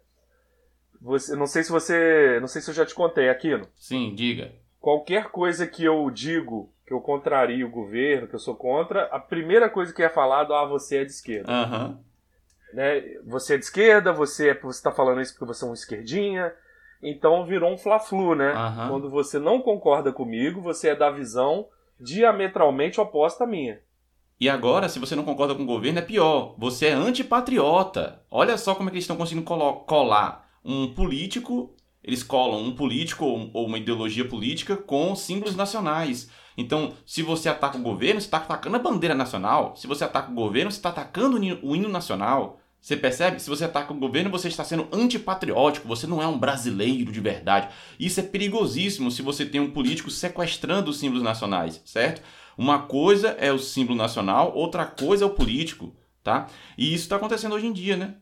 B: Você, não sei se você, não sei se eu já te contei aquilo.
A: Sim, diga.
B: Qualquer coisa que eu digo que eu contrario o governo, que eu sou contra, a primeira coisa que é falado, ah, você é de esquerda.
A: Uhum.
B: Né? Você é de esquerda, você é, está falando isso porque você é um esquerdinha. Então virou um fla-flu, né?
A: Uhum.
B: Quando você não concorda comigo, você é da visão diametralmente oposta à minha.
A: E agora, se você não concorda com o governo, é pior. Você é antipatriota. Olha só como é que eles estão conseguindo colar um político. Eles colam um político ou uma ideologia política com símbolos nacionais. Então, se você ataca o governo, você está atacando a bandeira nacional. Se você ataca o governo, você está atacando o hino nacional. Você percebe? Se você ataca o governo, você está sendo antipatriótico, você não é um brasileiro de verdade. Isso é perigosíssimo se você tem um político sequestrando os símbolos nacionais, certo? Uma coisa é o símbolo nacional, outra coisa é o político, tá? E isso está acontecendo hoje em dia, né?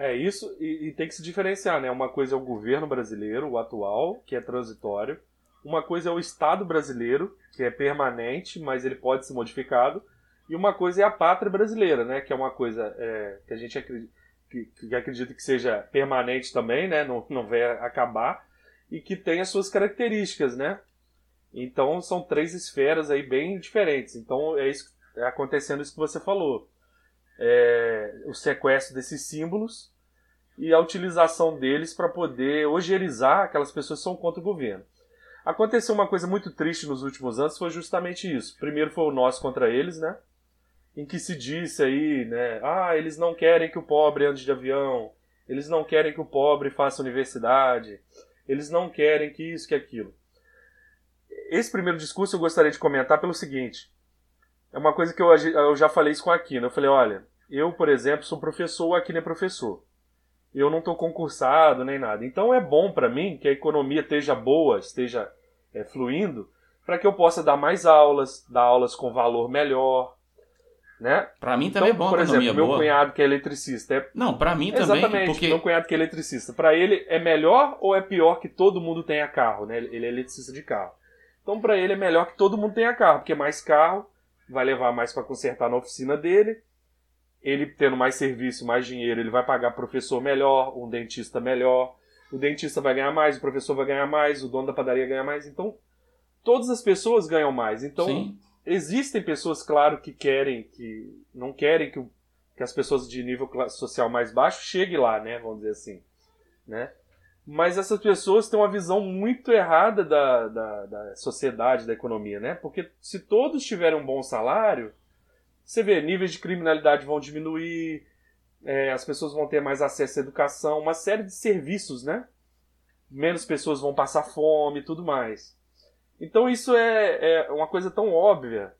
B: É isso, e, e, tem que se diferenciar, né? Uma coisa é o governo brasileiro, o atual, que é transitório, uma coisa é o Estado brasileiro, que é permanente, mas ele pode ser modificado. E uma coisa é a pátria brasileira, né? Que é uma coisa é, que a gente acredita que, que, acredita que seja permanente também, né? Não, não vai acabar. E que tem as suas características, né? Então são três esferas aí bem diferentes. Então é isso é acontecendo isso que você falou. É, o sequestro desses símbolos e a utilização deles para poder ogerizar aquelas pessoas que são contra o governo. Aconteceu uma coisa muito triste nos últimos anos, foi justamente isso. Primeiro foi o nós contra eles, né? Em que se disse aí, né? Ah, eles não querem que o pobre ande de avião, eles não querem que o pobre faça universidade, eles não querem que isso, que aquilo. Esse primeiro discurso eu gostaria de comentar pelo seguinte. É uma coisa que eu, eu já falei isso com a Aquino. Eu falei, olha, eu, por exemplo, sou professor, o Aquino é professor eu não estou concursado nem nada. Então é bom para mim que a economia esteja boa, esteja é, fluindo, para que eu possa dar mais aulas, dar aulas com valor melhor, né?
A: Para mim também então, é bom
B: por exemplo, meu
A: boa.
B: cunhado que é eletricista. É...
A: Não, para mim também.
B: Exatamente,
A: porque...
B: meu cunhado que é eletricista. Para ele é melhor ou é pior que todo mundo tenha carro, né? Ele é eletricista de carro. Então para ele é melhor que todo mundo tenha carro, porque mais carro vai levar mais para consertar na oficina dele ele tendo mais serviço, mais dinheiro, ele vai pagar professor melhor, um dentista melhor. O dentista vai ganhar mais, o professor vai ganhar mais, o dono da padaria ganha mais. Então, todas as pessoas ganham mais. Então, Sim. existem pessoas, claro, que querem, que não querem que, que as pessoas de nível social mais baixo cheguem lá, né? Vamos dizer assim, né? Mas essas pessoas têm uma visão muito errada da, da, da sociedade, da economia, né? Porque se todos tiverem um bom salário, você vê, níveis de criminalidade vão diminuir, é, as pessoas vão ter mais acesso à educação, uma série de serviços, né? Menos pessoas vão passar fome e tudo mais. Então isso é, é uma coisa tão óbvia.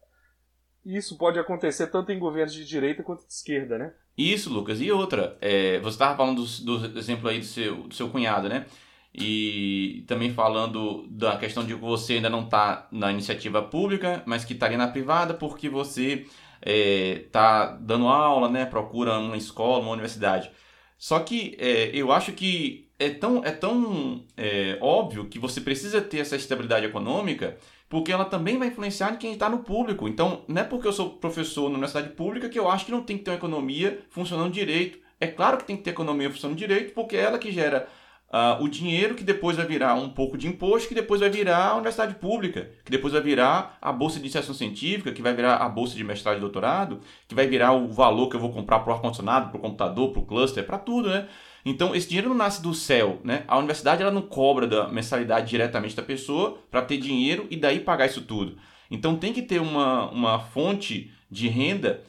B: Isso pode acontecer tanto em governos de direita quanto de esquerda, né?
A: Isso, Lucas. E outra, é, você estava falando do, do, exemplo aí do seu, do seu cunhado, né? E também falando da questão de que você ainda não está na iniciativa pública, mas que estaria na privada porque você é, tá dando aula, né? Procura uma escola, uma universidade. Só que é, eu acho que é tão, é tão é, óbvio que você precisa ter essa estabilidade econômica, porque ela também vai influenciar em quem está no público. Então, não é porque eu sou professor na universidade pública que eu acho que não tem que ter uma economia funcionando direito. É claro que tem que ter economia funcionando direito, porque é ela que gera uh, o dinheiro que depois vai virar um pouco de imposto, que depois vai virar a universidade pública, que depois vai virar a bolsa de iniciação científica, que vai virar a bolsa de mestrado e doutorado, que vai virar o valor que eu vou comprar para o ar-condicionado, para o computador, para o cluster, para tudo, né? Então, esse dinheiro não nasce do céu, né? A universidade ela não cobra da mensalidade diretamente da pessoa para ter dinheiro e daí pagar isso tudo. Então, tem que ter uma, uma fonte de renda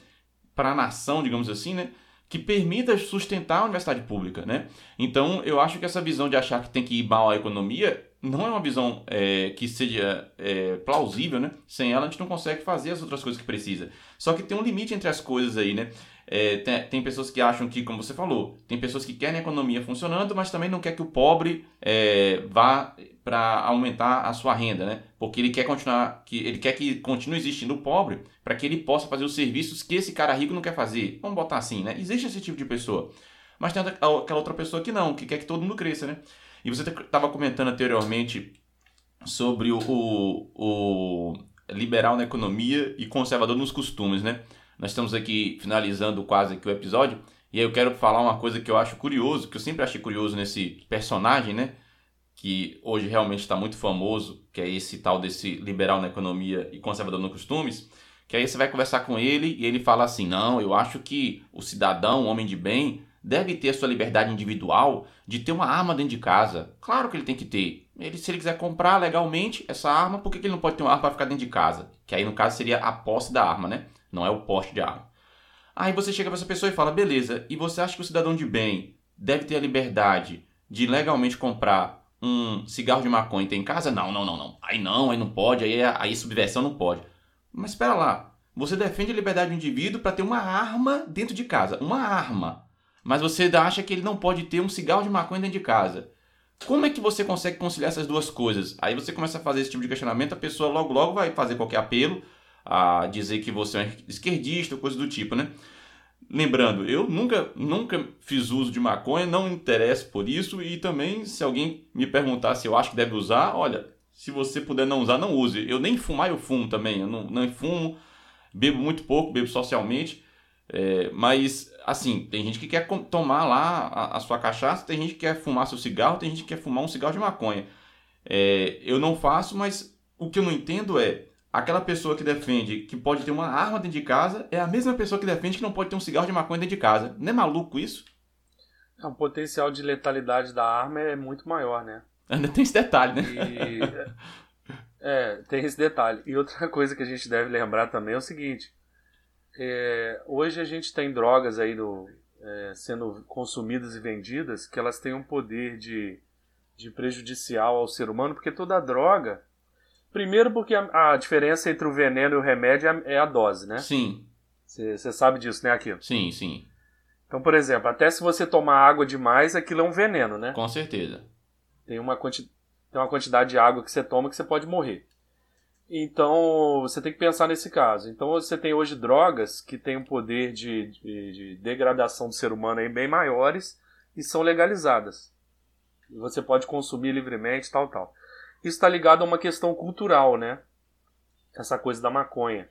A: para a nação, digamos assim, né? Que permita sustentar a universidade pública, né? Então, eu acho que essa visão de achar que tem que ir mal à economia não é uma visão é, que seja é, plausível, né? Sem ela a gente não consegue fazer as outras coisas que precisa. Só que tem um limite entre as coisas aí, né? É, tem, tem, pessoas que acham que, como você falou, tem pessoas que querem a economia funcionando, mas também não quer que o pobre é, vá para aumentar a sua renda, né? Porque ele quer continuar, que ele quer que continue existindo o pobre para que ele possa fazer os serviços que esse cara rico não quer fazer. Vamos botar assim, né? Existe esse tipo de pessoa. Mas tem aquela outra pessoa que não, que quer que todo mundo cresça, né? E você estava comentando anteriormente sobre o, o, o liberal na economia e conservador nos costumes, né? Nós estamos aqui finalizando quase aqui o episódio e aí eu quero falar uma coisa que eu acho curioso, que eu sempre achei curioso nesse personagem, né? Que hoje realmente está muito famoso, que é esse tal desse liberal na economia e conservador nos costumes, que aí você vai conversar com ele e ele fala assim: não, eu acho que o cidadão, o homem de bem, deve ter a sua liberdade individual de ter uma arma dentro de casa. Claro que ele tem que ter. Ele, se ele quiser comprar legalmente essa arma, por que ele não pode ter uma arma para ficar dentro de casa? Que aí no caso seria a posse da arma, né? não é o porte de arma. Aí você chega para essa pessoa e fala: beleza, e você acha que o cidadão de bem deve ter a liberdade de legalmente comprar um cigarro de maconha ter em casa? Não, não, não, não. Aí não, aí não pode, aí, aí subversão não pode. Mas espera lá, você defende a liberdade do indivíduo para ter uma arma dentro de casa, uma arma. Mas você acha que ele não pode ter um cigarro de maconha dentro de casa. Como é que você consegue conciliar essas duas coisas? Aí você começa a fazer esse tipo de questionamento, a pessoa logo logo vai fazer qualquer apelo, a dizer que você é esquerdista, coisa do tipo, né? Lembrando, eu nunca, nunca fiz uso de maconha, não me interesso por isso e também se alguém me perguntar se eu acho que deve usar, olha, se você puder não usar, não use. Eu nem fumar, eu fumo também, eu não, não fumo, bebo muito pouco, bebo socialmente, é, mas assim, tem gente que quer tomar lá a, a, sua cachaça, tem gente que quer fumar seu cigarro, tem gente que quer fumar um cigarro de maconha. É, eu não faço, mas o que eu não entendo é aquela pessoa que defende que pode ter uma arma dentro de casa é a mesma pessoa que defende que não pode ter um cigarro de maconha dentro de casa. Não é maluco isso?
B: É, o potencial de letalidade da arma é muito maior, né?
A: Ainda tem esse detalhe, né?
B: E, é, tem esse detalhe. E outra coisa que a gente deve lembrar também é o seguinte: é, hoje a gente tem drogas aí no, é, sendo consumidas e vendidas que elas têm um poder de, de prejudicial ao ser humano, porque toda droga. Primeiro, porque a, a diferença entre o veneno e o remédio é a, é a dose, né?
A: Sim.
B: Você sabe disso, né, Aquilo?
A: Sim, sim.
B: Então, por exemplo, até se você tomar água demais, aquilo é um veneno, né?
A: Com certeza.
B: Tem uma, quanti... tem uma quantidade de água que você toma que você pode morrer. Então, você tem que pensar nesse caso. Então, você tem hoje drogas que têm um poder de, de, de degradação do ser humano aí bem maiores e são legalizadas. Você pode consumir livremente, tal, tal. Isso está ligado a uma questão cultural, né? Essa coisa da maconha.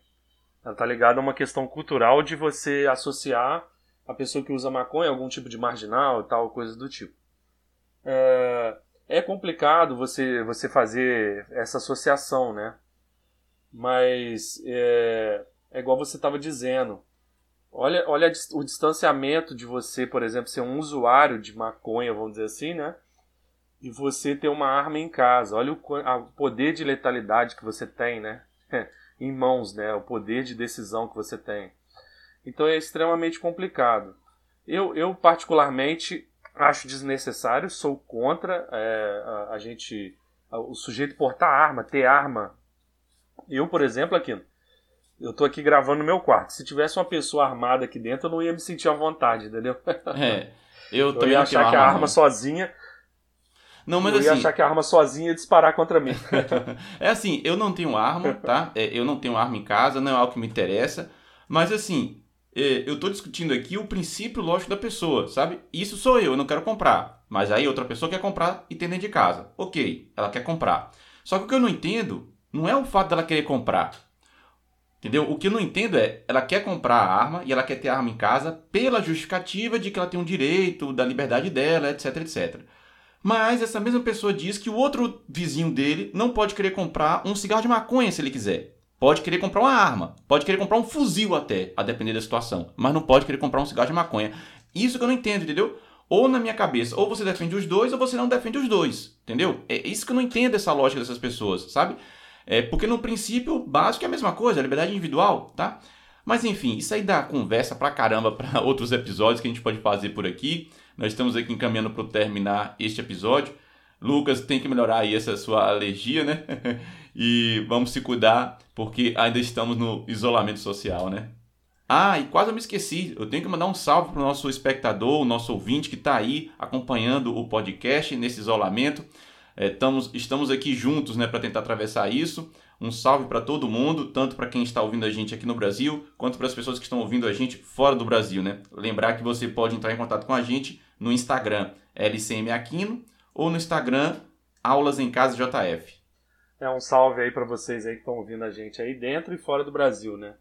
B: Ela está ligada a uma questão cultural de você associar a pessoa que usa maconha algum tipo de marginal e tal, coisas do tipo. É, é complicado você, você fazer essa associação, né? Mas é, é igual você estava dizendo. Olha, olha o distanciamento de você, por exemplo, ser um usuário de maconha, vamos dizer assim, né? E você ter uma arma em casa. Olha o, o poder de letalidade que você tem, né? em mãos, né? O poder de decisão que você tem. Então é extremamente complicado. Eu, eu particularmente acho desnecessário, sou contra é, a, a, gente, a, o sujeito portar arma, ter arma. Eu, por exemplo, aqui, eu tô aqui gravando no meu quarto. Se tivesse uma pessoa armada aqui dentro, eu não ia me sentir à vontade, entendeu?
A: É, eu,
B: eu ia achar que a arma não. sozinha
A: não, mas
B: eu
A: ia
B: assim... achar que a arma sozinha ia disparar contra mim.
A: é assim, eu não tenho arma, tá? É, eu não tenho arma em casa, não é algo que me interessa. Mas assim, é, eu estou discutindo aqui o princípio lógico da pessoa, sabe? Isso sou eu, eu não quero comprar. Mas aí outra pessoa quer comprar e tem dentro de casa. Ok, ela quer comprar. Só que o que eu não entendo não é o fato dela querer comprar. Entendeu? O que eu não entendo é, ela quer comprar a arma e ela quer ter a arma em casa pela justificativa de que ela tem um direito, da liberdade dela, etc, etc. Mas essa mesma pessoa diz que o outro vizinho dele não pode querer comprar um cigarro de maconha se ele quiser. Pode querer comprar uma arma, pode querer comprar um fuzil até, a depender da situação, mas não pode querer comprar um cigarro de maconha. Isso que eu não entendo, entendeu? Ou na minha cabeça, ou você defende os dois, ou você não defende os dois, entendeu? É isso que eu não entendo essa lógica dessas pessoas, sabe? É porque no princípio básico é a mesma coisa, a liberdade individual, tá? Mas enfim, isso aí dá conversa pra caramba para outros episódios que a gente pode fazer por aqui. Nós estamos aqui encaminhando para terminar este episódio. Lucas tem que melhorar aí essa sua alergia, né? e vamos se cuidar, porque ainda estamos no isolamento social, né? Ah, e quase eu me esqueci, eu tenho que mandar um salve para o nosso espectador, o nosso ouvinte que está aí acompanhando o podcast nesse isolamento. É, estamos, estamos aqui juntos né, para tentar atravessar isso. Um salve para todo mundo, tanto para quem está ouvindo a gente aqui no Brasil, quanto para as pessoas que estão ouvindo a gente fora do Brasil. Né? Lembrar que você pode entrar em contato com a gente no Instagram LCM Aquino ou no Instagram Aulas em Casa JF.
B: É um salve aí para vocês aí que estão ouvindo a gente aí dentro e fora do Brasil, né?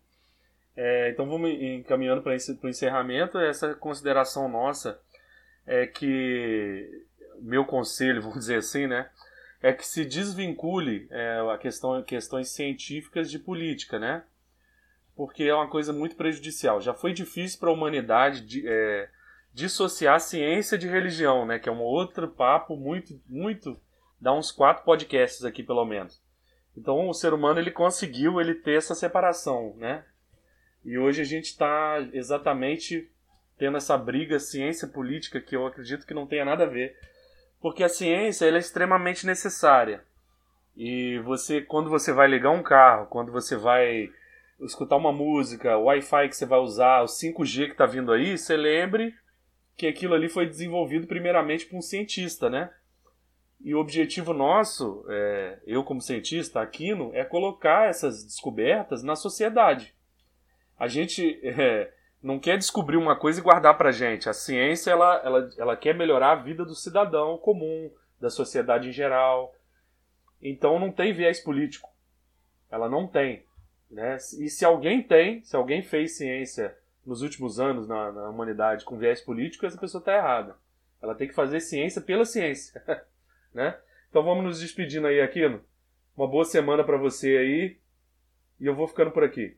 B: É, então vamos encaminhando para o encerramento. Essa consideração nossa é que meu conselho, vamos dizer assim, né, é que se desvincule é, a questão questões científicas de política, né? Porque é uma coisa muito prejudicial. Já foi difícil para a humanidade de, é, dissociar ciência de religião, né? Que é um outro papo muito, muito. dá uns quatro podcasts aqui, pelo menos. Então o ser humano ele conseguiu ele ter essa separação, né? E hoje a gente está exatamente tendo essa briga ciência política que eu acredito que não tenha nada a ver, porque a ciência ela é extremamente necessária. E você, quando você vai ligar um carro, quando você vai escutar uma música, o Wi-Fi que você vai usar, o 5G que está vindo aí, você lembre que aquilo ali foi desenvolvido primeiramente por um cientista, né? E o objetivo nosso, é, eu como cientista, Aquino, é colocar essas descobertas na sociedade. A gente é, não quer descobrir uma coisa e guardar pra gente. A ciência, ela, ela, ela quer melhorar a vida do cidadão comum, da sociedade em geral. Então não tem viés político. Ela não tem. Né? E se alguém tem, se alguém fez ciência nos últimos anos na, na humanidade com viés político, essa pessoa está errada. Ela tem que fazer ciência pela ciência. né? Então vamos nos despedindo aí, Aquino. Uma boa semana para você aí. E eu vou ficando por aqui.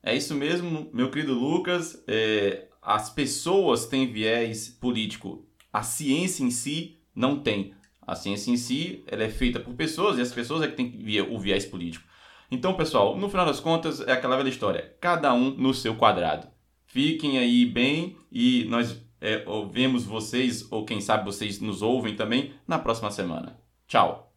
A: É isso mesmo, meu querido Lucas. É, as pessoas têm viés político. A ciência em si não tem. A ciência em si ela é feita por pessoas e as pessoas é que têm o viés político. Então, pessoal, no final das contas, é aquela velha história. Cada um no seu quadrado. Fiquem aí bem e nós é, vemos vocês, ou quem sabe vocês nos ouvem também, na próxima semana. Tchau!